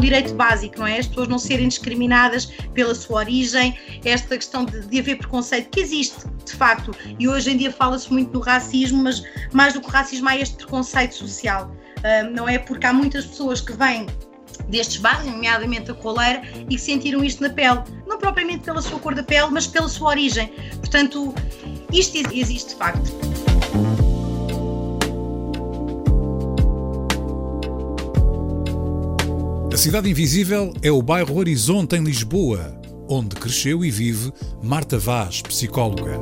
Um direito básico, não é? As pessoas não serem discriminadas pela sua origem, esta questão de, de haver preconceito que existe, de facto, e hoje em dia fala-se muito do racismo, mas mais do que racismo há este preconceito social, uh, não é? Porque há muitas pessoas que vêm destes bairros, nomeadamente a coleira, e que sentiram isto na pele. Não propriamente pela sua cor da pele, mas pela sua origem. Portanto, isto existe de facto. A Cidade Invisível é o bairro Horizonte em Lisboa, onde cresceu e vive Marta Vaz, psicóloga.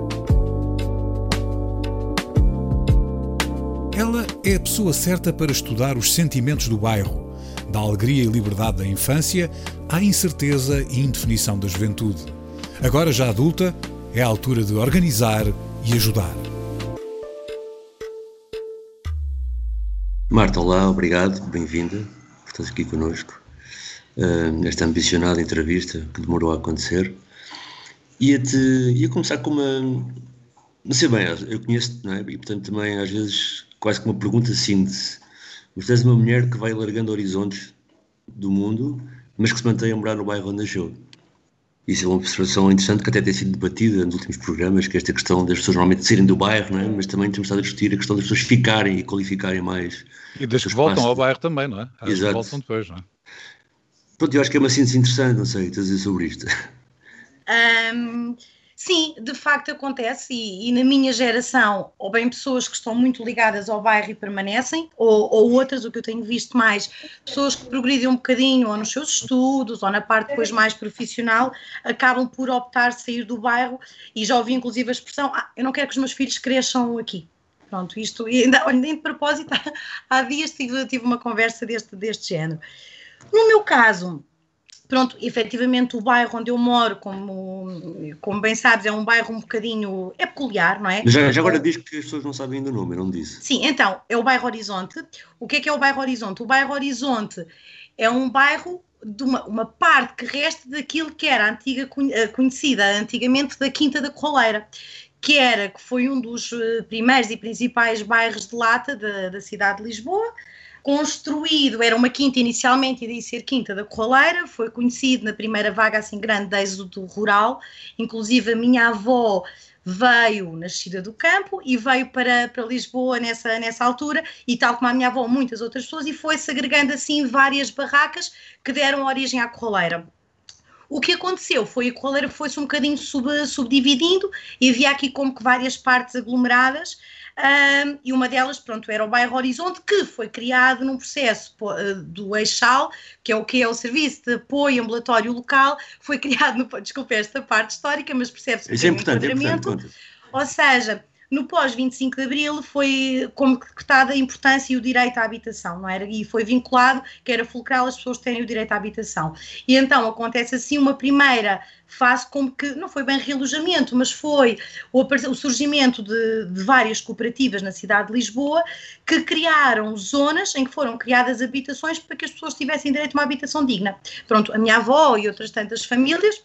Ela é a pessoa certa para estudar os sentimentos do bairro da alegria e liberdade da infância à incerteza e indefinição da juventude. Agora, já adulta, é a altura de organizar e ajudar. Marta, olá, obrigado, bem-vinda estar aqui connosco uh, nesta ambicionada entrevista que demorou a acontecer. Ia-te, ia começar com uma. Não sei bem, eu conheço, não é? E portanto também às vezes quase que uma pergunta síntese mas tens uma mulher que vai largando horizontes do mundo, mas que se mantém a morar no bairro onde nasceu. Isso é uma observação interessante que até tem sido debatida nos últimos programas, que é esta questão das pessoas normalmente saírem do bairro, não é? mas também temos estado a discutir a questão das pessoas ficarem e qualificarem mais. E das que voltam ao bairro também, não é? As Exato. que voltam depois, não é? Pronto, eu acho que é uma síntese interessante, não sei, estás a dizer sobre isto. Um, Sim, de facto acontece, e, e, na minha geração, ou bem pessoas que estão muito ligadas ao bairro e permanecem, ou, ou, outras, o que eu tenho visto mais, pessoas que progridem um bocadinho ou nos seus estudos, ou na parte depois mais profissional, acabam por optar sair do bairro, e já ouvi inclusive a expressão, ah, eu não quero que os meus filhos cresçam aqui. Pronto, isto, ainda, olha, nem de propósito, há dias tive, tive uma conversa deste, deste género. No meu caso, pronto, efetivamente o bairro onde eu moro, como, como bem sabes, é um bairro um bocadinho, é peculiar, não é? Já, já agora diz que as pessoas não sabem ainda o nome, eu não disse. Sim, então, é o bairro Horizonte. O que é que é o bairro Horizonte? O bairro Horizonte é um bairro de uma, uma parte que resta daquilo que era antiga, conhecida antigamente da Quinta da Corraleira, que era, que foi um dos eh, primeiros e principais bairros de lata da, da cidade de Lisboa, construído, era uma quinta inicialmente, e daí ser quinta da Corraleira, foi conhecido na primeira vaga assim grande de êxodo rural, inclusive a minha avó veio nascida do campo e veio para, para Lisboa nessa, nessa altura, e tal como a minha avó, muitas outras pessoas, e foi-se agregando assim várias barracas que deram origem à Corraleira. O que aconteceu foi a Corraleira foi-se um bocadinho sub, subdividindo e havia aqui como que várias partes aglomeradas, um, e uma delas, pronto, era o bairro Horizonte, que foi criado num processo uh, do Eixal, que é o que é o Serviço de Apoio Ambulatório Local, foi criado no, desculpe esta parte histórica, mas percebe-se Isso é importante, é importante. Ou seja, no pós-25 de Abril foi como decretada a importância e o direito à habitação, não era? E foi vinculado que era fulcral as pessoas terem o direito à habitação. E então acontece assim uma primeira fase como que, não foi bem realojamento, mas foi o, o surgimento de, de, várias cooperativas na cidade de Lisboa que criaram zonas em que foram criadas habitações para que as pessoas tivessem direito a uma habitação digna. Pronto, a minha avó e outras tantas famílias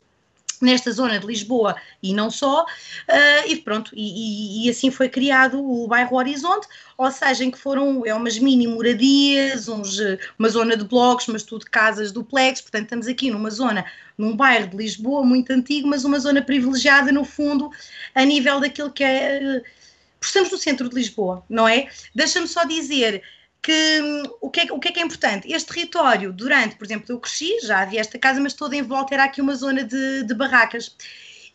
nesta zona de Lisboa e não só, uh, e pronto, e, e, e, assim foi criado o bairro Horizonte, ou seja, em que foram é umas mini moradias, uns, uma zona de blocos, mas tudo casas duplex, portanto estamos aqui numa zona, num bairro de Lisboa muito antigo, mas uma zona privilegiada no fundo, a nível daquilo que é... Estamos no centro de Lisboa, não é? Deixa-me só dizer que o que, é, o que é que é importante? Este território, durante, por exemplo, eu cresci, já havia esta casa, mas toda em volta era aqui uma zona de, de barracas.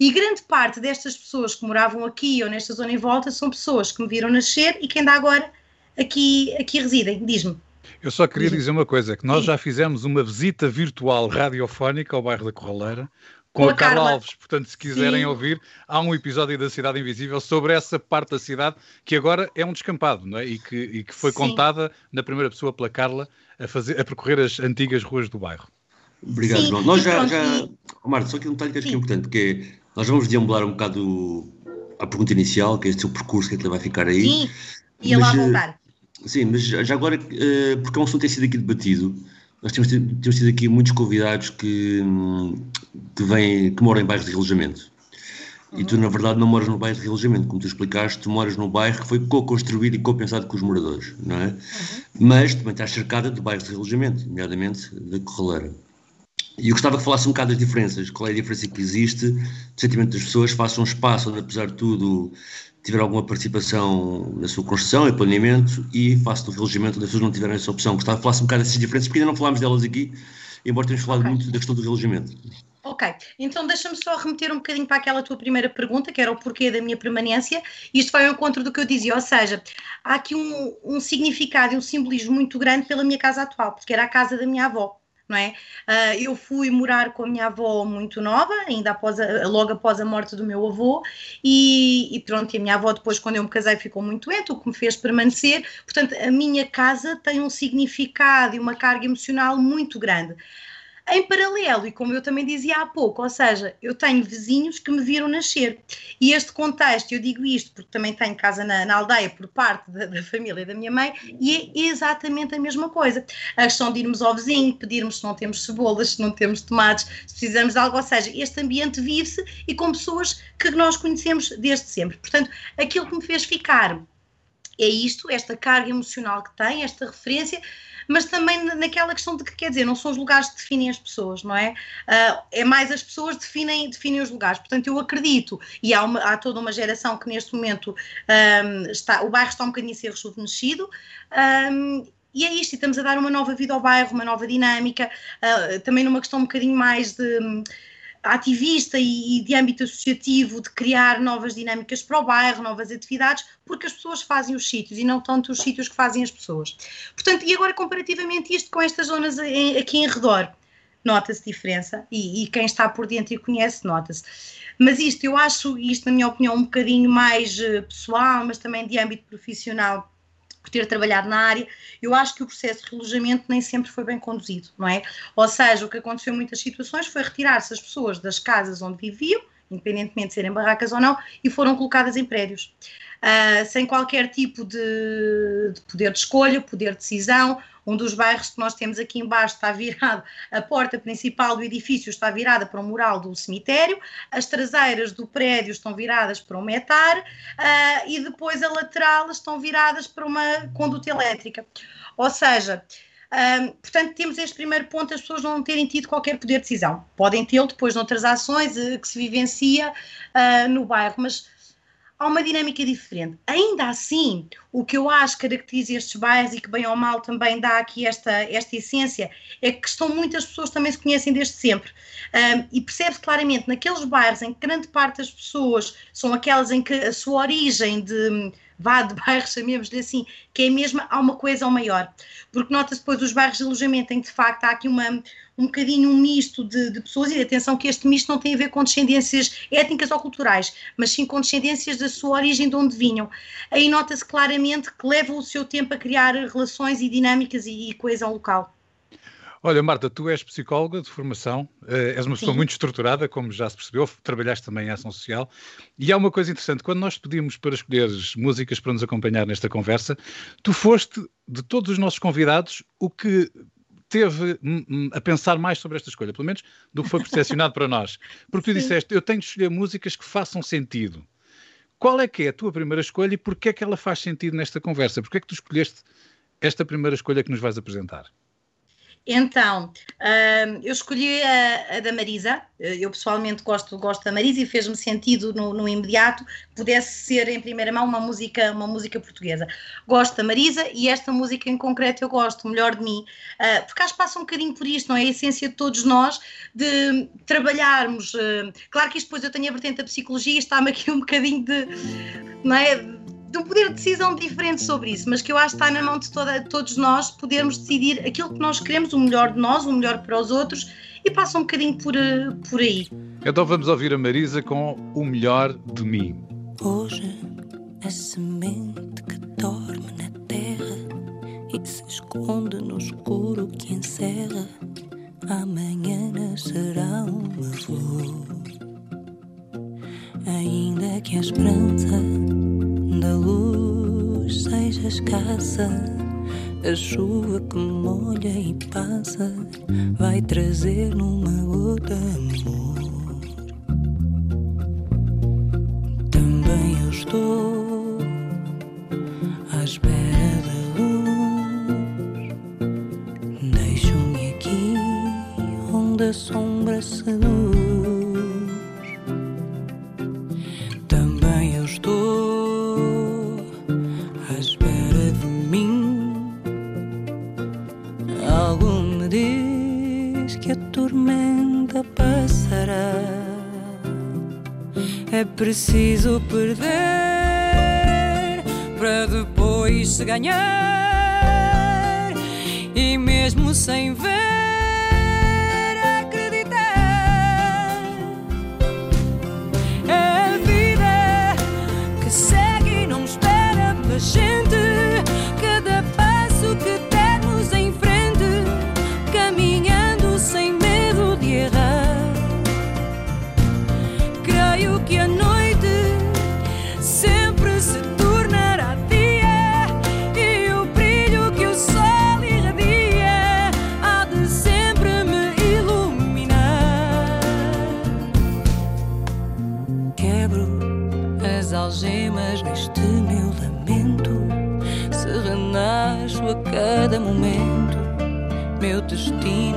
E grande parte destas pessoas que moravam aqui ou nesta zona em volta são pessoas que me viram nascer e que ainda agora aqui, aqui residem. Diz-me. Eu só queria dizer uma coisa, que nós já fizemos uma visita virtual radiofónica ao bairro da Corraleira, com, a, a Carla, Carla Alves. Portanto, se quiserem Sim. ouvir, há um episódio da Cidade Invisível sobre essa parte da cidade que agora é um descampado, não é? E que, e que foi Sim. contada na primeira pessoa pela Carla a, fazer, a percorrer as antigas ruas do bairro. Obrigado, João. Nós já, já... Oh, Marta, só que um detalhe que acho que é importante, que é, nós vamos deambular um bocado a pergunta inicial, que é este seu percurso, que ele vai ficar aí. Sim, ia lá voltar. Sim, mas já agora, eh, porque é um assunto que tem sido aqui debatido, nós temos, temos tido aqui muitos convidados que, que, vêm, que moram em bairros de relojamento. E tu, na verdade, não moras no bairro de relojamento, como tu explicaste, tu moras num bairro que foi co-construído e co-pensado com os moradores, não é? Uhum. Mas também estás cercada de bairros de relojamento, nomeadamente da Corraleira. E eu gostava que falasse um bocado das diferenças, qual é a diferença que existe do sentimento das pessoas, faça um espaço onde, apesar de tudo, tiver alguma participação na sua construção e planeamento e face do relojamento onde as pessoas não tiveram essa opção. Gostava que falasse um bocado dessas diferenças, porque ainda não falámos delas aqui, embora tenhamos falado okay. muito da questão do relojamento. Ok, então deixa-me só remeter um bocadinho para aquela tua primeira pergunta, que era o porquê da minha permanência. Isto vai ao encontro do que eu dizia, ou seja, há aqui um, um significado e um simbolismo muito grande pela minha casa atual, porque era a casa da minha avó não é? Uh, eu fui morar com a minha avó muito nova, ainda após a, logo após a morte do meu avô, e, e, pronto, e a minha avó depois, quando eu me casei, ficou muito doente, o que me fez permanecer. Portanto, a minha casa tem um significado e uma carga emocional muito grande. Em paralelo, e como eu também dizia há pouco, ou seja, eu tenho vizinhos que me viram nascer. E este contexto, eu digo isto porque também tenho casa na, na aldeia por parte da, da, família da minha mãe, e é exatamente a mesma coisa. A questão de irmos ao vizinho, pedirmos se não temos cebolas, se não temos tomates, se precisamos de algo, ou seja, este ambiente vive-se e com pessoas que nós conhecemos desde sempre. Portanto, aquilo que me fez ficar é isto, esta carga emocional que tem, esta referência mas também naquela questão de que, quer dizer, não são os lugares que definem as pessoas, não é? Uh, é mais as pessoas definem, definem os lugares. Portanto, eu acredito, e há, uma, há toda uma geração que neste momento um, está, o bairro está um bocadinho a ser rejuvenescido. Um, e é isto, e estamos a dar uma nova vida ao bairro, uma nova dinâmica, uh, também numa questão um bocadinho mais de ativista e, de âmbito associativo de criar novas dinâmicas para o bairro, novas atividades, porque as pessoas fazem os sítios e não tanto os sítios que fazem as pessoas. Portanto, e agora comparativamente isto com estas zonas em, aqui em redor, nota-se diferença e, e, quem está por dentro e conhece nota-se. Mas isto, eu acho, isto na minha opinião, um bocadinho mais uh, pessoal, mas também de âmbito profissional, por ter trabalhado na área, eu acho que o processo de relojamento nem sempre foi bem conduzido, não é? Ou seja, o que aconteceu em muitas situações foi retirar-se as pessoas das casas onde viviam, independentemente de serem barracas ou não, e foram colocadas em prédios. Uh, sem qualquer tipo de, de, poder de escolha, poder de decisão. Um dos bairros que nós temos aqui embaixo está virado, a porta principal do edifício está virada para o mural do cemitério, as traseiras do prédio estão viradas para um metar uh, e depois a lateral estão viradas para uma conduta elétrica. Ou seja, um, portanto, temos este primeiro ponto, as pessoas não terem tido qualquer poder de decisão. Podem tê-lo depois noutras ações uh, que se vivencia uh, no bairro, mas há uma dinâmica diferente. Ainda assim, o que eu acho que caracteriza estes bairros e que bem ou mal também dá aqui esta, esta essência é que estão muitas pessoas também se conhecem desde sempre. Um, e percebe-se claramente naqueles bairros em que grande parte das pessoas são aquelas em que a sua origem de vá de bairros, chamemos-lhe assim, que é mesmo, há uma coesão maior. Porque nota-se depois os bairros de alojamento em que de facto há aqui uma, um bocadinho um misto de, de, pessoas, e atenção que este misto não tem a ver com descendências étnicas ou culturais, mas sim com descendências da sua origem, de onde vinham. Aí nota-se claramente que leva o seu tempo a criar relações e dinâmicas e, e coesão local. Olha, Marta, tu és psicóloga de formação, uh, és uma pessoa Sim. muito estruturada, como já se percebeu, trabalhaste também em ação social. E há uma coisa interessante: quando nós pedimos para escolheres músicas para nos acompanhar nesta conversa, tu foste, de todos os nossos convidados, o que teve a pensar mais sobre esta escolha, pelo menos do que foi percepcionado para nós. Porque tu disseste: eu tenho de escolher músicas que façam sentido. Qual é que é a tua primeira escolha e porquê é que ela faz sentido nesta conversa? Porquê é que tu escolheste esta primeira escolha que nos vais apresentar? Então, uh, eu escolhi a, a, da Marisa, eu pessoalmente gosto, gosto da Marisa e fez-me sentido no, no, imediato que pudesse ser em primeira mão uma música, uma música portuguesa. Gosto da Marisa e esta música em concreto eu gosto, melhor de mim, uh, porque acho que passa um bocadinho por isto, não é? A essência de todos nós de trabalharmos. Uh, claro que isto depois eu tenho a vertente da psicologia está-me aqui um bocadinho de. Não é? De um poder de decisão diferente sobre isso, mas que eu acho que está na mão de toda, todos nós podermos decidir aquilo que nós queremos, o melhor de nós, o melhor para os outros, e passa um bocadinho por, eh, por aí. Então vamos ouvir a Marisa com o melhor de mim. Hoje a semente que dorme na terra e se esconde no escuro que encerra, amanhã nascerá uma flor. Ainda que a esperança da luz seja escassa, a chuva que molha e passa vai trazer numa gota amor. Também eu estou à espera da luz. Deixo-me aqui onde a sombra seduz. Tormenta passará. É preciso perder para depois se ganhar. E mesmo sem ver, meu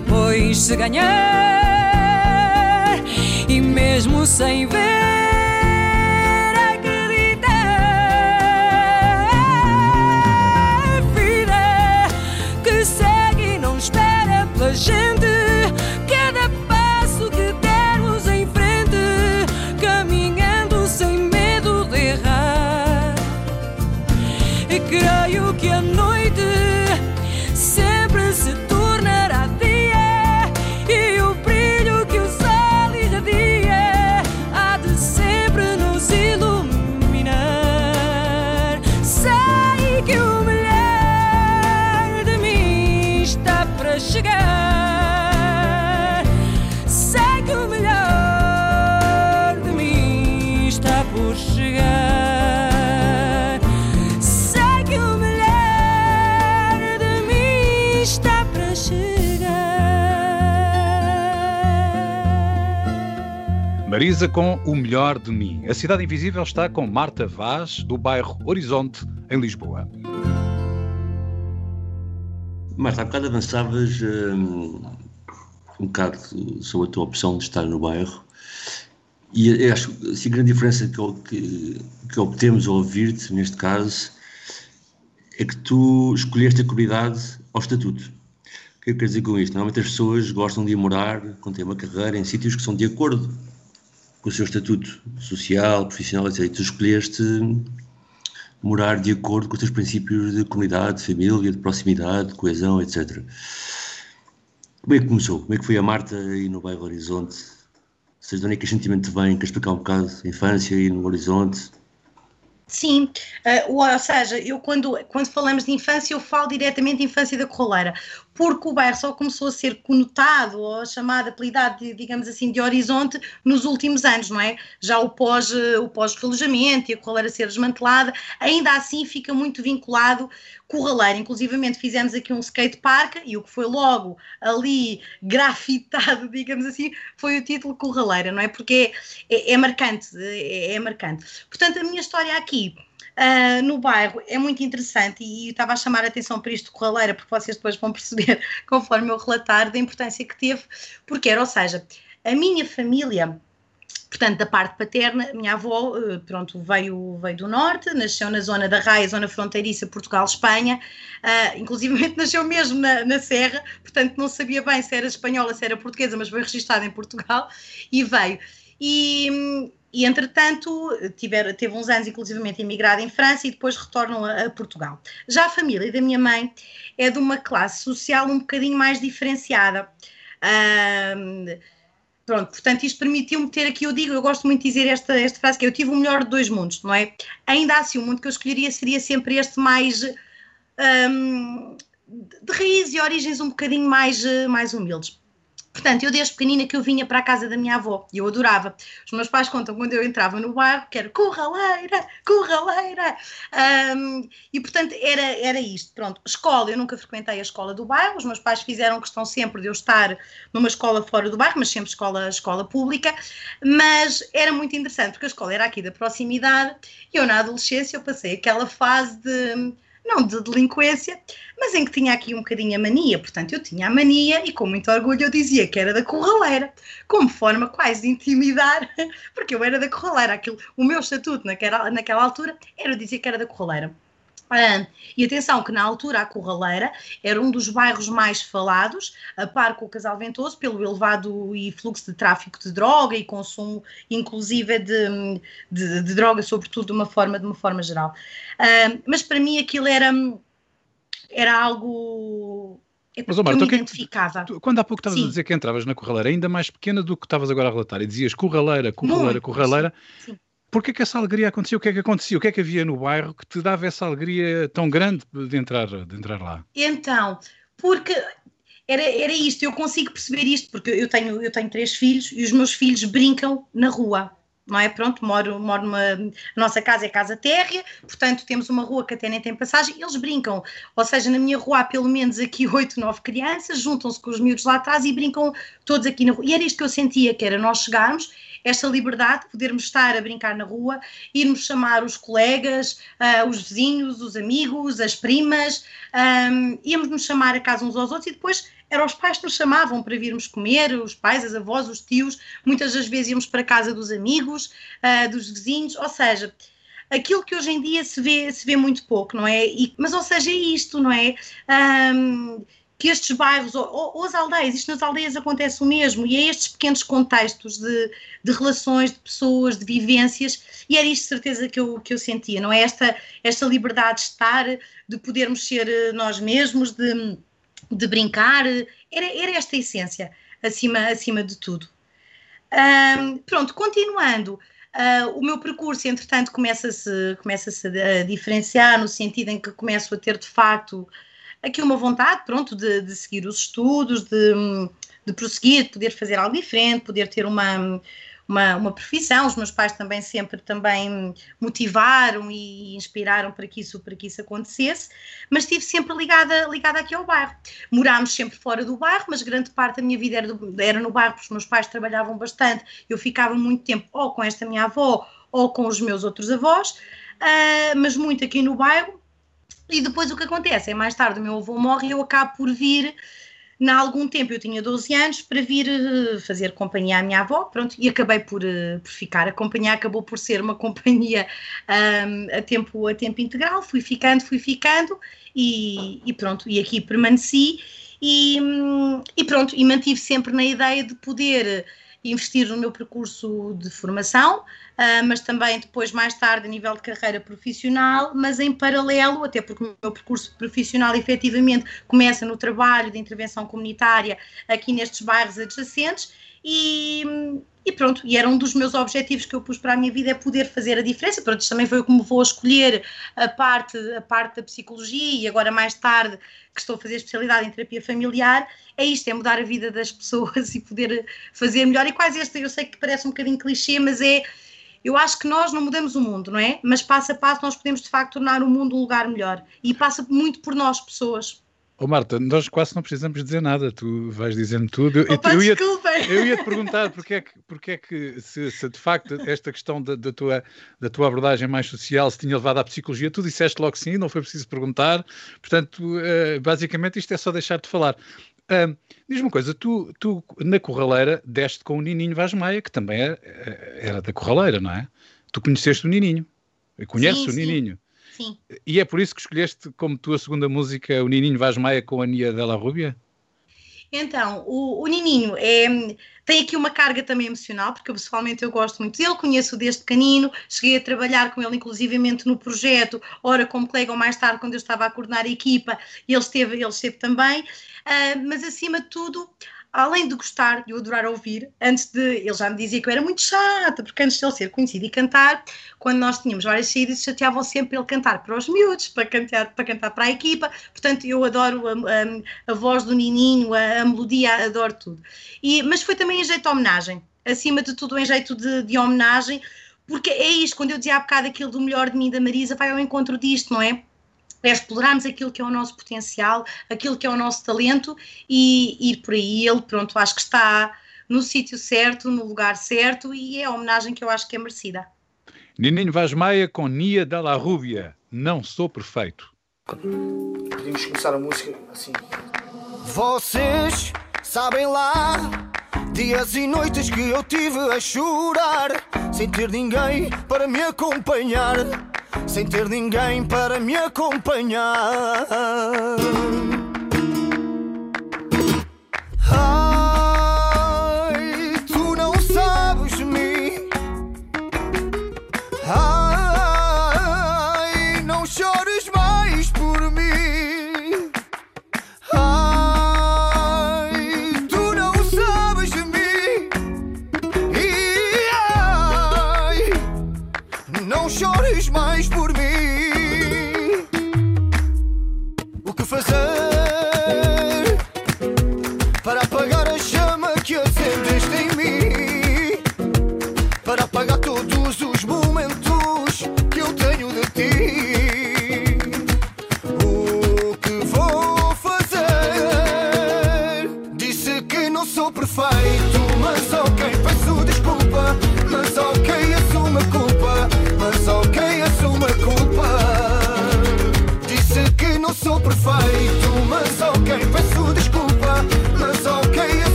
depois se ganhar. E mesmo sem ver, Marisa com o melhor de mim. A Cidade Invisível está com Marta Vaz, do bairro Horizonte, em Lisboa. Marta, há bocado avançavas hum, um bocado sobre a tua opção de estar no bairro e acho que assim, a grande diferença que, que, que obtemos ao ouvir-te, neste caso, é que tu escolheste a comunidade ao estatuto. O que é que eu quero dizer com isto? Normalmente as pessoas gostam de ir morar, quando têm uma carreira, em sítios que são de acordo com o seu estatuto social, profissional, etc. E tu escolheste morar de acordo com os teus princípios de comunidade, de família, de proximidade, de coesão, etc. Como é que começou? Como é que foi a Marta aí no bairro Horizonte? Seja, de onde é que este sentimento vem? Queres explicar um bocado a infância aí no Horizonte? Sim, eh, ou ou seja, eu quando, quando falamos de infância, eu falo diretamente de infância da Corraleira, porque o bairro só começou a ser conotado ou chamado, apelidado, de, digamos assim, de horizonte nos últimos anos, não é? Já o pós, eh, o pós-relojamento e a Corraleira ser desmantelada, ainda assim fica muito vinculado Corraleira. Inclusivamente fizemos aqui um skate park e o que foi logo ali grafitado, digamos assim, foi o título Corraleira, não é? Porque é, é, é marcante, é, é marcante. Portanto, a minha história aqui uh, no bairro é muito interessante e, estava a chamar a atenção para isto corraleira, porque vocês depois vão perceber, conforme eu relatar, da importância que teve, porque era, ou seja, a minha família portanto, da parte paterna, minha avó, ah, pronto, veio, veio do norte, nasceu na zona da Raia, zona fronteiriça Portugal-Espanha, uh, inclusive nasceu mesmo na, na, Serra, portanto não sabia bem se era espanhola, se era portuguesa, mas foi registada em Portugal e veio. E, e entretanto tiver, teve uns anos inclusivamente emigrado em França e depois retornam a, a, Portugal. Já a família da minha mãe é de uma classe social um bocadinho mais diferenciada. Um, pronto, portanto isto permitiu-me ter aqui, eu digo, eu gosto muito de dizer esta, esta frase que é, eu tive o melhor de dois mundos, não é? Ainda assim, o mundo que eu escolheria seria sempre este mais... Um, de raiz e origens um bocadinho mais, mais humildes. Portanto, eu desde pequenina que eu vinha para a casa da minha avó e eu adorava. Os meus pais contam quando eu entrava no bairro que era corraleira, corraleira. Um, e portanto era, era isto. Pronto, escola, eu nunca frequentei a escola do bairro. Os meus pais fizeram questão sempre de eu estar numa escola fora do bairro, mas sempre escola, escola pública. Mas era muito interessante porque a escola era aqui da proximidade e eu na adolescência eu passei aquela fase de não de delinquência, mas em que tinha aqui um bocadinho a mania. Portanto, eu tinha a mania e com muito orgulho eu dizia que era da corraleira, como forma quase de intimidar, porque eu era da corraleira. Aquilo, o meu estatuto naquela, naquela altura era dizer que era da corraleira. E atenção que na altura a Corraleira era um dos bairros mais falados, a par com o Casal Ventoso, pelo elevado e fluxo de tráfico de droga e consumo, inclusive de, de, de droga, sobretudo de uma forma, de uma forma geral. Mas para mim aquilo era, era algo mas, Omar, então, que me identificava. Tu, quando há pouco estavas a dizer que entravas na corraleira, ainda mais pequena do que estavas agora a relatar, e dizias corraleira, corraleira, corraleira, sim, sim. Porquê que essa alegria aconteceu? O que é que acontecia? O que é que havia no bairro que te dava essa alegria tão grande de entrar, de entrar lá? Então, porque era, era isto, eu consigo perceber isto, porque eu tenho, eu tenho três filhos e os meus filhos brincam na rua. Não é? Pronto, moro, moro numa. A nossa casa é casa térrea, portanto temos uma rua que até nem tem passagem, eles brincam. Ou seja, na minha rua há pelo menos aqui oito, nove crianças, juntam-se com os miúdos lá atrás e brincam todos aqui na rua. E era isto que eu sentia, que era nós chegarmos esta liberdade de podermos estar a brincar na rua, irmos chamar os colegas, uh, os vizinhos, os amigos, as primas, um, íamos nos chamar a casa uns aos outros e depois eram os pais que nos chamavam para virmos comer, os pais, as avós, os tios, muitas das vezes íamos para a casa dos amigos, uh, dos vizinhos, ou seja, aquilo que hoje em dia se vê, se vê muito pouco, não é? E, mas, ou seja, é isto, não é? Um, que estes bairros, ou, ou, as aldeias, isto nas aldeias acontece o mesmo, e é estes pequenos contextos de, de relações, de pessoas, de vivências, e era isto de certeza que eu, que eu sentia, não é? Esta, esta liberdade de estar, de podermos ser eh, nós mesmos, de, de brincar, era, era esta a essência, acima, acima de tudo. Um, pronto, continuando, uh, o meu percurso, entretanto, começa-se começa a diferenciar no sentido em que começo a ter, de facto, aqui uma vontade, pronto, de, de seguir os estudos, de, de prosseguir, de poder fazer algo diferente, poder ter uma, uma, uma profissão. Os meus pais também sempre também motivaram e inspiraram para que isso, para que isso acontecesse, mas estive sempre ligada, ligada aqui ao bairro. Morámos sempre fora do bairro, mas grande parte da minha vida era, do, era no bairro, porque os meus pais trabalhavam bastante. Eu ficava muito tempo ou com esta minha avó ou com os meus outros avós, uh, mas muito aqui no bairro. E depois o que acontece é mais tarde o meu avô morre e eu acabo por vir. Na algum tempo, eu tinha 12 anos, para vir eh, fazer companhia à minha avó, pronto, e acabei por, eh, por ficar. A companhia acabou por ser uma companhia um, a, tempo, a tempo integral, fui ficando, fui ficando, e, e pronto, e aqui permaneci, e, e pronto, e mantive sempre na ideia de poder investir no meu percurso de formação, uh, mas também depois, mais tarde, a nível de carreira profissional, mas em paralelo, até porque o meu percurso profissional efetivamente começa no trabalho de intervenção comunitária aqui nestes bairros adjacentes e, e pronto, e era um dos meus objetivos que eu pus para a minha vida é poder fazer a diferença. Pronto, também foi como vou escolher a parte, a parte da psicologia e agora mais tarde que estou a fazer especialidade em terapia familiar, é isto, é mudar a vida das pessoas e poder fazer melhor. E quase este, eu sei que parece um bocadinho clichê, mas é eu acho que nós não mudamos o mundo, não é? Mas passo a passo nós podemos de facto tornar o mundo um lugar melhor. E passa muito por nós, pessoas. Oh, Marta, nós quase não precisamos dizer nada, tu vais dizendo tudo. Opa, eu, ia, eu ia te perguntar porque é que, porque é que se, se de facto esta questão da, da, tua, da tua abordagem mais social se tinha levado à psicologia, tu disseste logo sim, não foi preciso perguntar, portanto, uh, basicamente isto é só deixar-te falar. Diz-me uma coisa, tu, tu na Corraleira deste com o Nininho Vaz Maia, que também era, é, era da Corraleira, não é? Tu conheceste o Nininho, conheces sim, o Nininho. Sim. E é por isso que escolheste como tua segunda música o Nininho Vaz Maia com a Nia Della Rúbia? Então, o, o Nininho é, tem aqui uma carga também emocional, porque pessoalmente eu gosto muito dele, conheço desde canino, cheguei a trabalhar com ele inclusivamente no projeto, ora como colega ou mais tarde quando eu estava a coordenar a equipa, ele esteve, ele esteve também, uh, mas acima de tudo além de gostar, de eu adorar ouvir, antes de. Ele já me dizia que eu era muito chata, porque antes de ele ser conhecido e cantar, quando nós tínhamos várias saídas, chateavam sempre ele cantar para os miúdos, para cantar para, cantar para a equipa. Portanto, eu adoro a, a, a voz do Nininho, a, a, melodia, adoro tudo. E, mas foi também em jeito de homenagem, acima de tudo, em jeito de, de homenagem, porque é isto, quando eu dizia há bocado aquilo do melhor de mim da Marisa, vai ao encontro disto, não é? É explorarmos aquilo que é o nosso potencial, aquilo que é o nosso talento e ir por aí. Ele, pronto, acho que está no sítio certo, no lugar certo e é a homenagem que eu acho que é merecida. Nininho Vaz Maia com Nia Dalla Rúbia, Não Sou Perfeito. Podemos começar a música assim. Vocês sabem lá dias e noites que eu tive a chorar sem ter ninguém para me acompanhar sem ter ninguém para me acompanhar.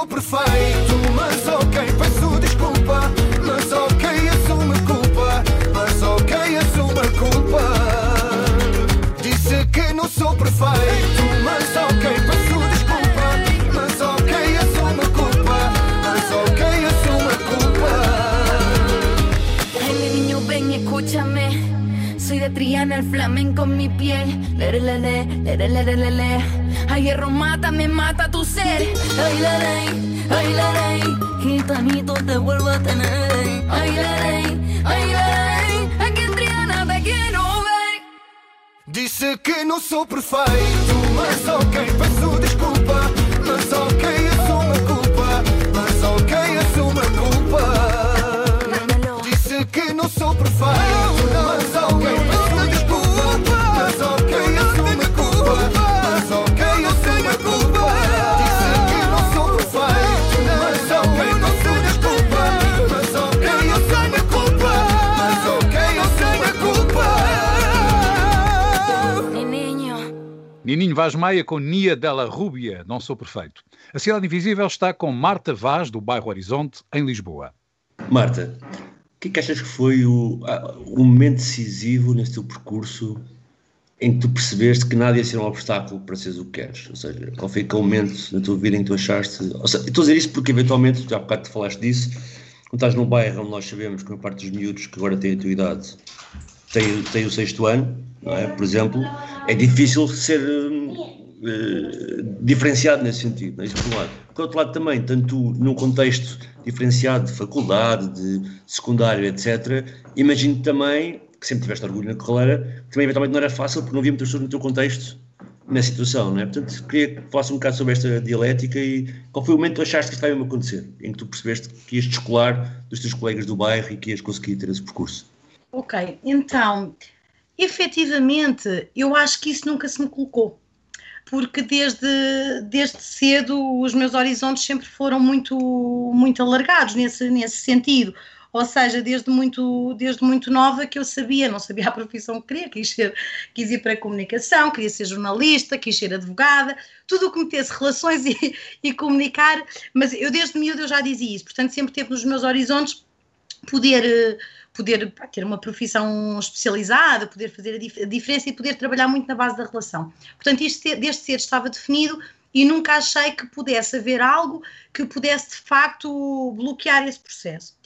Sou perfeito, mas ok, peço desculpa. Mas ok, assumo a culpa. Mas ok, assumo a culpa. Disse que não sou perfeito, mas ok, peço desculpa. Mas ok, assumo a culpa. Mas ok, assumo a culpa. Mi niño, ven escúchame. Soy de Triana, el flamenco en mi piel. Lere, lere, lere, lere, lere. Ay, hierro mata, me mata tu ser. Ay, la ley, ay, la ley. Gitanito te vuelvo a tener. Ay, la ley, ay, la ley. Aquí en Triana te quiero ver. Disse que não sou perfeito, mas ok, peço desculpa. Mas ok, assumo a culpa. Mas ok, assumo a culpa. Disse que não sou perfeito, Nininho Vaz Maia com Nia Della Rúbia, Não Sou Perfeito. A Cidade Invisível está com Marta Vaz, do bairro Horizonte, em Lisboa. Marta, que é que achas que foi o, o momento decisivo nesse teu percurso em que tu percebeste que nada ia ser um obstáculo para seres o que queres? Ou seja, qual foi aquele momento na tua vida em que tu achaste. Seja, estou a dizer isto porque eventualmente, já há bocado te falaste disso, quando estás num bairro onde nós sabemos que a parte dos miúdos que agora têm a tua idade tem, tem o sexto ano, não é? por exemplo, é difícil ser uh, diferenciado nesse sentido, não é? isso por um lado. Por outro lado também, tanto num contexto diferenciado de faculdade, de secundário, etc., imagino também que sempre tiveste orgulho na carreira, também eventualmente não era fácil porque não havia muitas pessoas no teu contexto na situação, não é? Portanto, queria que falasse um bocado sobre esta dialética e qual foi o momento que achaste que isto ia acontecer, em que tu percebeste que ias descolar dos teus colegas do bairro e que ias conseguir ter esse percurso? Ok, então, efetivamente, eu acho que isso nunca se me colocou porque desde, desde cedo os meus horizontes sempre foram muito, muito alargados nesse, nesse sentido. Ou seja, desde muito, desde muito nova que eu sabia, não sabia a profissão que queria, quis, ser, quis ir para a comunicação, queria ser jornalista, quis ser advogada, tudo o que metesse relações e, e comunicar, mas eu desde miúdo eu já dizia isso, portanto sempre teve nos meus horizontes poder poder ter uma profissão especializada, poder fazer a, dif a, diferença e poder trabalhar muito na base da relação. Portanto, isto desde cedo estava definido e nunca achei que pudesse haver algo que pudesse de facto bloquear esse processo.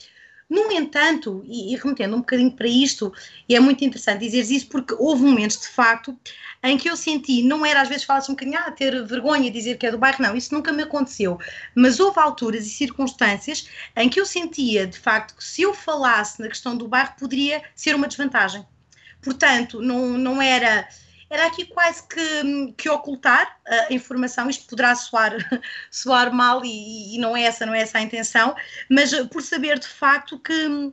No entanto, e, e, remetendo um bocadinho para isto, e é muito interessante dizer isso porque houve momentos de facto em que eu senti, não era às vezes fala-se um bocadinho, ah, ter vergonha de dizer que é do bairro, não, isso nunca me aconteceu, mas houve alturas e circunstâncias em que eu sentia de facto que se eu falasse na questão do bairro poderia ser uma desvantagem. Portanto, não, não era era aqui quase que, que ocultar a informação, isto poderá soar, soar mal e, e, não é essa, não é essa a intenção, mas por saber de facto que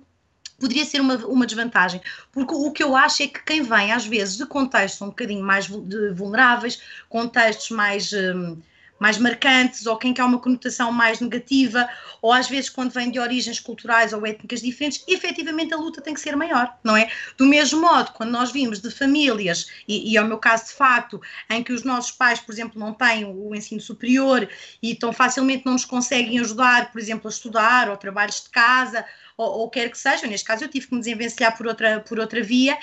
poderia ser uma, uma desvantagem, porque o que eu acho é que quem vem às vezes de contextos um bocadinho mais vulneráveis, contextos mais... Hum, mais marcantes, ou quem quer uma conotação mais negativa, ou às vezes quando vem de origens culturais ou étnicas diferentes, efetivamente a luta tem que ser maior, não é? Do mesmo modo, quando nós vimos de famílias, e, e é o meu caso de facto, em que os nossos pais, por exemplo, não têm o ensino superior e tão facilmente não nos conseguem ajudar, por exemplo, a estudar ou trabalhos de casa, ou, ou quer que seja, neste caso eu tive que me desenvencilhar por outra, por outra via,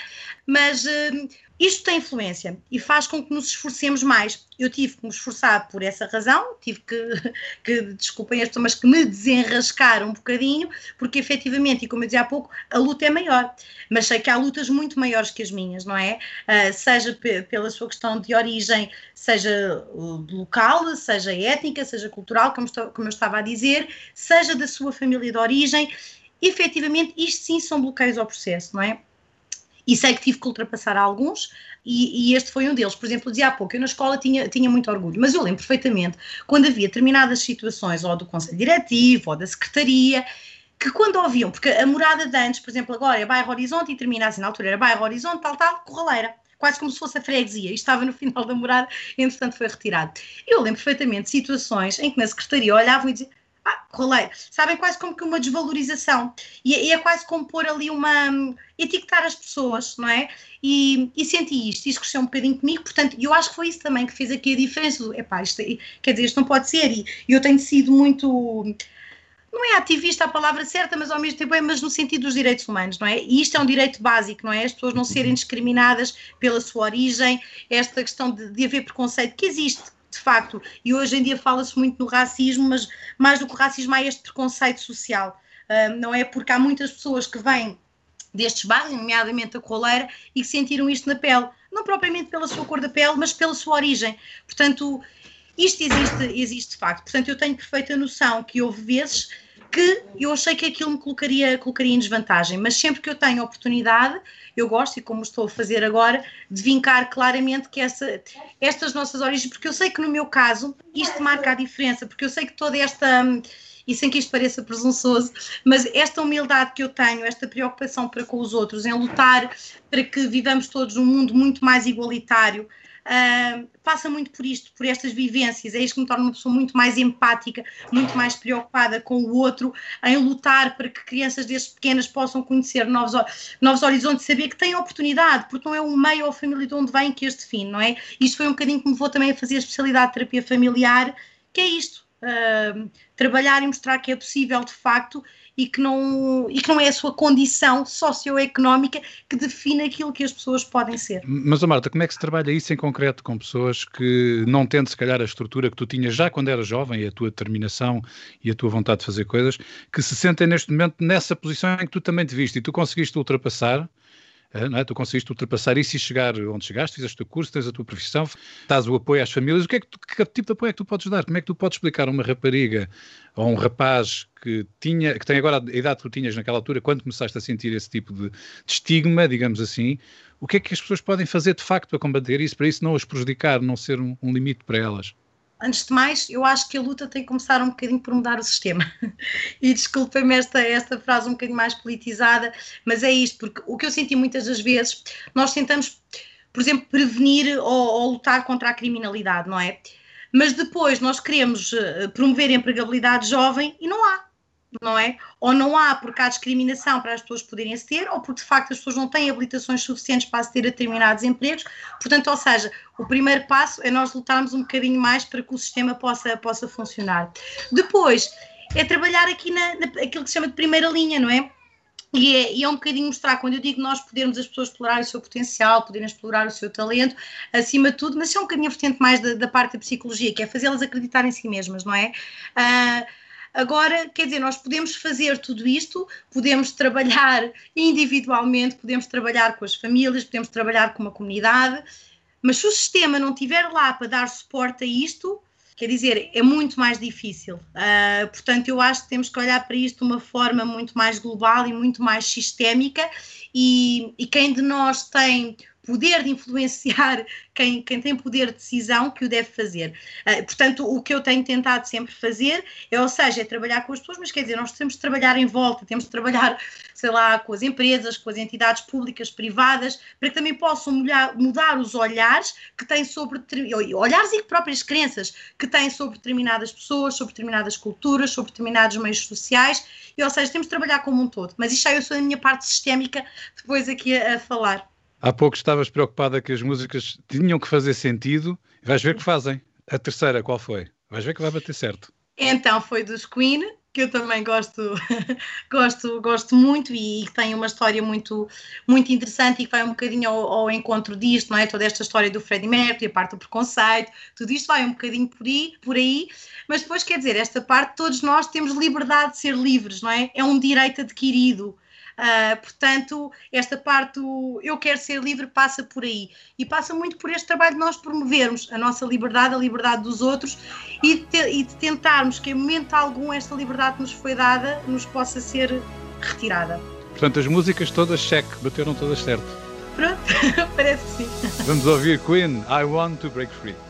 mas uh, isto tem influência e faz com que nos esforcemos mais. Eu tive que me esforçar por essa razão, tive que, que desculpem esto, mas que me desenrascar um bocadinho, porque efetivamente, e como eu dizia há pouco, a luta é maior. Mas sei que há lutas muito maiores que as minhas, não é? Uh, seja pela sua questão de origem, seja local, seja étnica, seja cultural, como, estou, como eu estava a dizer, seja da sua família de origem. Efetivamente, isto sim são bloqueios ao processo, não é? E sei que tive que ultrapassar alguns, e, e, este foi um deles. Por exemplo, dizia há pouco, eu na escola tinha, tinha muito orgulho, mas eu lembro perfeitamente quando havia determinadas situações, ou do Conselho Diretivo, ou da Secretaria, que quando ouviam, porque a morada de antes, por exemplo, agora é bairro Horizonte e termina assim, na altura era bairro Horizonte, tal, tal, Corraleira. Quase como se fosse a freguesia, e estava no final da morada, entretanto foi retirado. Eu lembro perfeitamente situações em que na secretaria olhavam e diziam: ah, rolei. Sabem, quase como que uma desvalorização. E, e, é quase como pôr ali uma. etiquetar as pessoas, não é? E, e senti isto, isto cresceu um bocadinho comigo, portanto, eu acho que foi isso também que fez aqui a diferença. Do, epá, isto, é, quer dizer, isto não pode ser. E eu tenho sido muito. Não é ativista a palavra certa, mas ao mesmo tempo é, mas no sentido dos direitos humanos, não é? E isto é um direito básico, não é? As pessoas não serem discriminadas pela sua origem, esta questão de, de haver preconceito que existe, de facto, e hoje em dia fala-se muito no racismo, mas mais do que o racismo há este preconceito social, uh, não é? Porque há muitas pessoas que vêm destes bairros, nomeadamente a coleira, e que sentiram isto na pele, não propriamente pela sua cor da pele, mas pela sua origem. Portanto, isto existe, existe de facto. Portanto, eu tenho perfeita noção que houve vezes que eu achei que aquilo me colocaria, colocaria em desvantagem, mas sempre que eu tenho oportunidade, eu gosto, e como estou a fazer agora, de vincar claramente que essa, estas nossas origens, porque eu sei que no meu caso isto marca a diferença, porque eu sei que toda esta, e sem que isto pareça presunçoso, mas esta humildade que eu tenho, esta preocupação para com os outros, em lutar para que vivamos todos num mundo muito mais igualitário, passa muito por isto, por estas vivências. É isto que me torna uma pessoa muito mais empática, muito mais preocupada com o outro, em lutar para que crianças desde pequenas possam conhecer novos, novos horizontes, saber que têm oportunidade, porque não é o meio ou a família de onde vêm que as define, não é? Isto foi um bocadinho que me levou também a fazer a especialidade de terapia familiar, que é isto. Uh, trabalhar e mostrar que é possível de facto e que não, e que não é a sua condição socioeconómica que define aquilo que as pessoas podem ser. Mas, Marta, como é que se trabalha isso em concreto com pessoas que não têm, se calhar, a estrutura que tu tinhas já quando eras jovem, e a tua determinação e a tua vontade de fazer coisas, que se sentem neste momento nessa posição em que tu também te viste e tu conseguiste ultrapassar não é? Tu conseguiste ultrapassar isso e chegar onde chegaste, fizeste o teu curso, tens a tua profissão, estás o apoio às famílias. O que, é que, tu, que tipo de apoio é que tu podes dar? Como é que tu podes explicar a uma rapariga ou um rapaz que, tinha, que tem agora a idade que tu tinhas naquela altura, quando começaste a sentir esse tipo de, de estigma, digamos assim, o que é que as pessoas podem fazer de facto para combater isso, para isso não as prejudicar, não ser um, um limite para elas? Antes de mais, eu acho que a luta tem que começar um bocadinho por mudar o sistema. E desculpem-me esta, esta frase um bocadinho mais politizada, mas é isto, porque o que eu senti muitas das vezes, nós tentamos, por exemplo, prevenir ou, ou lutar contra a criminalidade, não é? Mas depois nós queremos uh, promover a empregabilidade jovem e não há não é? Ou não há porque há discriminação para as pessoas poderem se ter, ou porque de facto as pessoas não têm habilitações suficientes para se ter determinados empregos. Portanto, ou seja, o primeiro passo é nós lutarmos um bocadinho mais para que o sistema possa, possa funcionar. Depois, é trabalhar aqui na, na aquilo que se chama de primeira linha, não é? E é, e é, um bocadinho mostrar, quando eu digo nós podermos as pessoas explorar o seu potencial, poderem explorar o seu talento, acima de tudo, mas isso é um bocadinho a vertente mais da, da parte da psicologia, que é fazê-las acreditar em si mesmas, não é? Uh, Agora, quer dizer, nós podemos fazer tudo isto, podemos trabalhar individualmente, podemos trabalhar com as famílias, podemos trabalhar com uma comunidade, mas se o sistema não estiver lá para dar suporte a isto, quer dizer, é muito mais difícil. Uh, portanto, eu acho que temos que olhar para isto de uma forma muito mais global e muito mais sistémica, e, e quem de nós tem poder de influenciar quem, quem tem poder de decisão que o deve fazer. Uh, portanto, o que eu tenho tentado sempre fazer é, ou seja, é trabalhar com as pessoas, mas quer dizer, nós temos de trabalhar em volta, temos de trabalhar, sei lá, com as empresas, com as entidades públicas, privadas, para que também possam mudar, mudar os olhares que têm sobre, olhares e próprias crenças que têm sobre determinadas pessoas, sobre determinadas culturas, sobre determinados meios sociais, e, ou seja, temos de trabalhar como um todo. Mas isto já eu sou a minha parte sistémica depois aqui a, a falar. Há pouco estavas preocupada que as músicas tinham que fazer sentido. Vais ver que fazem. A terceira, qual foi? Vais ver que vai bater certo. Então foi dos Queen, que eu também gosto, gosto, gosto muito e que tem uma história muito, muito interessante e que vai um bocadinho ao, ao, encontro disto, não é? Toda esta história do Freddie Mercury, a parte do preconceito, tudo isto vai um bocadinho por aí, por aí, mas depois quer dizer, esta parte, todos nós temos liberdade de ser livres, não é? É um direito adquirido. Uh, portanto, esta parte do eu quero ser livre passa por aí e passa muito por este trabalho de nós promovermos a nossa liberdade, a liberdade dos outros e de, te, e de tentarmos que em momento algum esta liberdade que nos foi dada nos possa ser retirada. Portanto, as músicas todas check, bateram todas certo. Pronto, parece que sim. Vamos ouvir Queen, I Want to Break Free.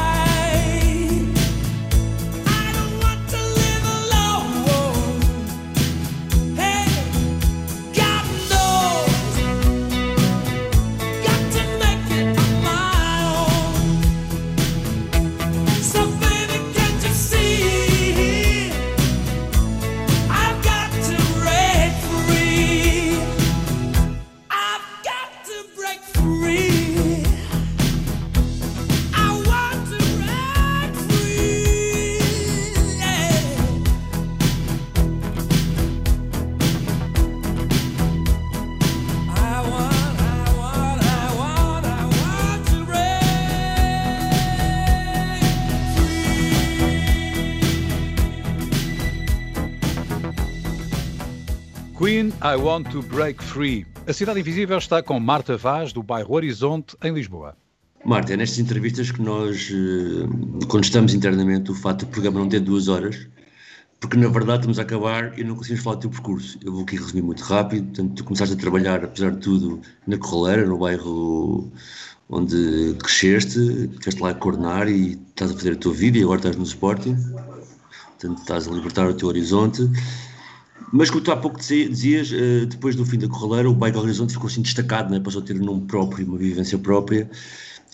I Want to Break Free. A Cidade Invisível está com Marta Vaz, do bairro Horizonte, em Lisboa. Marta, é nestas entrevistas que nós eh, contestamos internamente o fato do programa não ter duas horas, porque na verdade estamos a acabar e não conseguimos falar do teu percurso. Eu vou aqui resumir muito rápido. Portanto, tu começaste a trabalhar, apesar de tudo, na Corraleira, no bairro onde cresceste, estiveste lá a coordenar e estás a fazer a tua vida e agora estás no Sporting. Portanto, estás a libertar o teu horizonte. Mas como tu há pouco dizi- dizias, eh, depois do fim da Corraleira, o bairro Horizonte ficou assim destacado, né? passou a ter um nome próprio, uma vivência própria.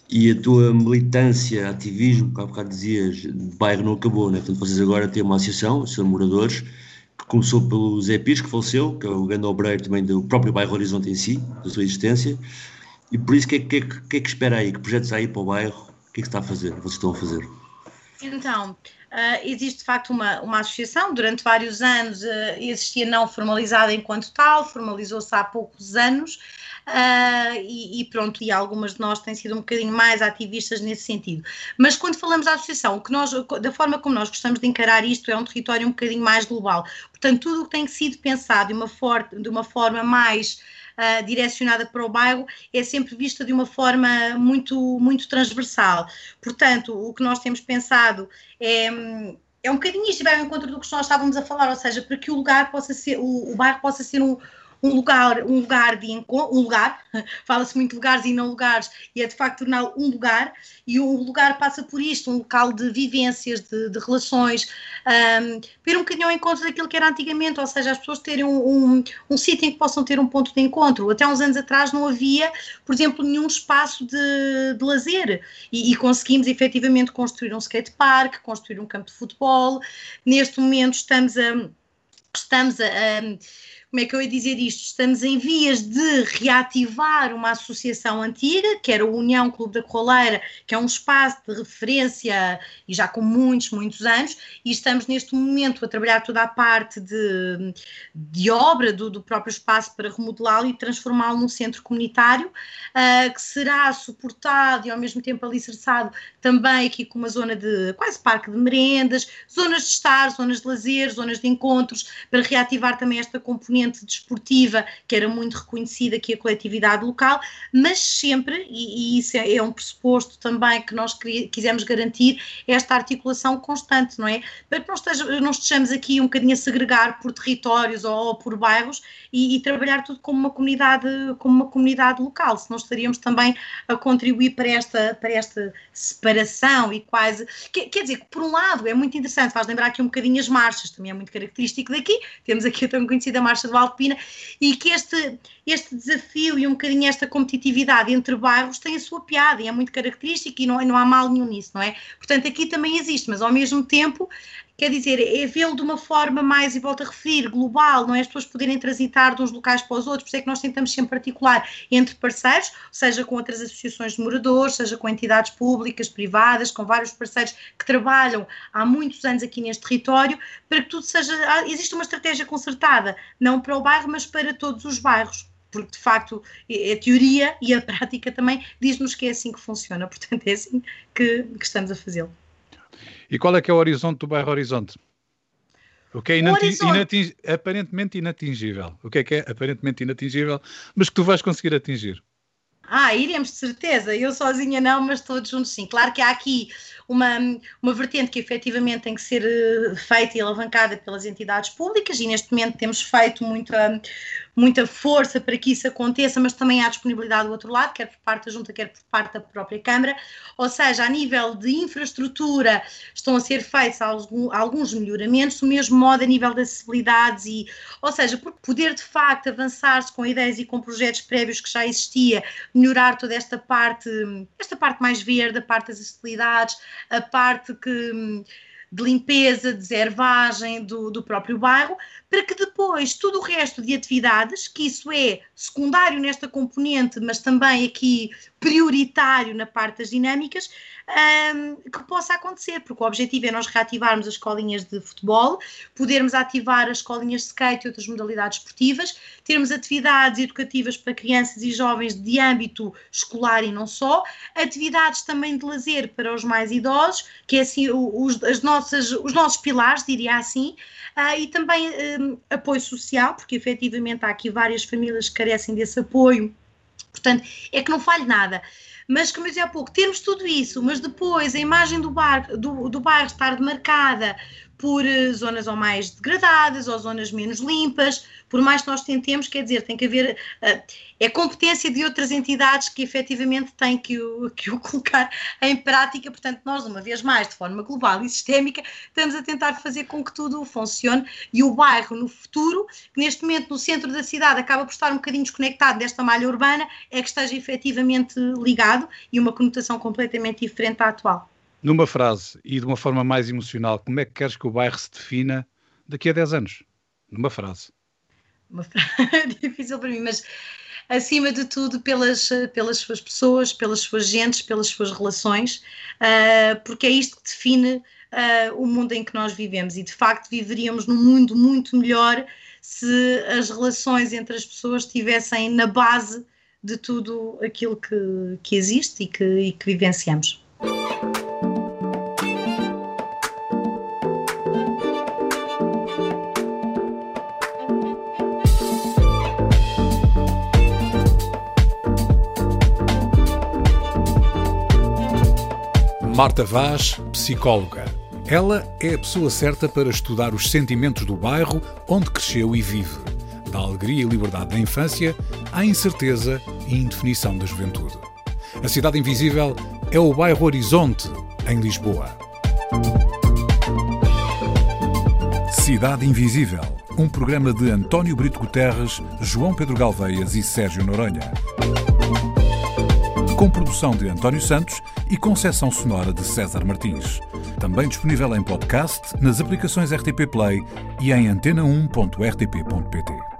E a tua militância, ativismo, que há bocado dizias, de bairro não acabou, né? Portanto, vocês agora têm uma associação, seus moradores, que começou pelo Zé Pires, que faleceu, que é o grande obreiro também do próprio bairro Horizonte em si, da sua existência. E por isso, o que, é, que, é que- que é que espera aí? Que projetos há aí para o bairro? O que é que está a fazer? Vocês estão a fazer? Então, ah, existe de facto uma, uma associação, durante vários anos ah, existia não formalizada enquanto tal, formalizou-se há poucos anos. ah, e, e pronto, e algumas de nós têm sido um bocadinho mais ativistas nesse sentido. Mas quando falamos da associação, que nós, da forma como nós gostamos de encarar isto é um território um bocadinho mais global. Portanto, tudo o que tem sido pensado de uma, for, de uma forma mais ah, direcionada para o bairro é sempre vista de uma forma muito, muito transversal. Portanto, o que nós temos pensado é, é um bocadinho isto, vai ao encontro do que nós estávamos a falar, ou seja, para que o lugar possa ser, o, o bairro possa ser um, um lugar, um lugar de encontro, um lugar, fala-se muito lugares e não lugares, e é de facto torná-lo um lugar, e o lugar passa por isto, um local de vivências, de, de relações, um, para um bocadinho ao encontro daquilo que era antigamente, ou seja, as pessoas terem um, um, um sítio em que possam ter um ponto de encontro. Até uns anos atrás não havia, por exemplo, nenhum espaço de, de lazer, e, e conseguimos efetivamente construir um skatepark, construir um campo de futebol. Neste momento estamos a. Estamos a, a como é que eu ia dizer isto? Estamos em vias de reativar uma associação antiga, que era o União Clube da Coleira, que é um espaço de referência e já com muitos, muitos anos, e estamos neste momento a trabalhar toda a parte de, de obra do, do próprio espaço para remodelá-lo e transformá-lo num centro comunitário, uh, que será suportado e ao mesmo tempo alicerçado também aqui com uma zona de quase parque de merendas, zonas de estar, zonas de lazer, zonas de encontros, para reativar também esta componente desportiva que era muito reconhecida aqui a coletividade local, mas sempre, e, e isso é, é, um pressuposto também que nós quisemos garantir, esta articulação constante, não é? Para que não, esteja, não estejamos aqui um bocadinho a segregar por territórios ou, ou por bairros e, e, trabalhar tudo como uma comunidade, como uma comunidade local, senão estaríamos também a contribuir para esta, para esta separação e quase, quer, quer dizer, por um lado é muito interessante, faz lembrar aqui um bocadinho as marchas, também é muito característico daqui, temos aqui a tão conhecida marcha do Alpina, e que este, este desafio e um bocadinho esta competitividade entre bairros tem a sua piada e é muito característico e não, não há mal nenhum nisso, não é? Portanto, aqui também existe, mas ao mesmo tempo, quer dizer, é vê-lo de uma forma mais, e volto a referir, global, não é? As pessoas poderem transitar de uns locais para os outros, por isso é que nós tentamos sempre articular entre parceiros, seja com outras associações de moradores, seja com entidades públicas, privadas, com vários parceiros que trabalham há muitos anos aqui neste território, para que tudo seja, existe uma estratégia concertada, não para o bairro, mas para todos os bairros porque de facto a teoria e a prática também diz-nos que é assim que funciona, portanto é assim que, que estamos a fazê-lo. E qual é que é o horizonte do bairro Horizonte? O que é inati inating aparentemente inatingível. O que é que é aparentemente inatingível, mas que tu vais conseguir atingir? Ah, iremos de certeza. Eu sozinha não, mas todos juntos sim. Claro que há aqui uma, uma vertente que efetivamente tem que ser eh, feita e alavancada pelas entidades públicas e neste momento temos feito muita, muita força para que isso aconteça, mas também há disponibilidade do outro lado, quer por parte da Junta, quer por parte da própria Câmara. Ou seja, a nível de infraestrutura estão a ser feitos alguns melhoramentos, do mesmo modo a nível de acessibilidades e, ou seja, por poder de facto avançar-se com ideias e com projetos prévios que já existia, melhorar toda esta parte, esta parte mais verde, a parte das acessibilidades, a parte que de limpeza, de deservagem do, do próprio bairro, para que depois tudo o resto de atividades, que isso é secundário nesta componente, mas também aqui prioritário na parte das dinâmicas, um, que possa acontecer, porque o objetivo é nós reativarmos as escolinhas de futebol, podermos ativar as escolinhas de skate e outras modalidades esportivas, termos atividades educativas para crianças e jovens de âmbito escolar e não só, atividades também de lazer para os mais idosos, que é assim os, as nossas, os nossos pilares, diria assim, uh, e também um, apoio social, porque efetivamente há aqui várias famílias que carecem desse apoio. Portanto, é que não falhe nada. Mas, como eu dizia há pouco, termos tudo isso, mas depois a imagem do, bar, do, do bairro estar demarcada por uh, zonas ou mais degradadas ou zonas menos limpas, por mais que nós tentemos, quer dizer, tem que haver. Uh, é competência de outras entidades que efetivamente têm que o, que o colocar em prática. Portanto, nós, uma vez mais, de forma global e sistémica, estamos a tentar fazer com que tudo funcione e o bairro no futuro, que neste momento no centro da cidade acaba por estar um bocadinho desconectado desta malha urbana, é que esteja efetivamente ligado e uma conotação completamente diferente à atual. Numa frase e de uma forma mais emocional, como é que queres que o bairro se defina daqui a 10 anos? Numa frase. Uma frase difícil para mim, mas acima de tudo pelas, pelas suas pessoas, pelas suas gentes, pelas suas relações, uh, porque é isto que define uh, o mundo em que nós vivemos e de facto viveríamos num mundo muito melhor se as relações entre as pessoas estivessem na base de tudo aquilo que, que existe e que, e que vivenciamos. Marta Vaz, psicóloga. Ela é a pessoa certa para estudar os sentimentos do bairro onde cresceu e vive, da alegria e liberdade da infância à incerteza e indefinição da juventude. A Cidade Invisível é o bairro Horizonte, em Lisboa. Cidade Invisível, um programa de António Brito Guterres, João Pedro Galveias e Sérgio Noronha com produção de António Santos e concessão sonora de César Martins. Também disponível em podcast, nas aplicações RTP Play e em antena1.rtp.pt.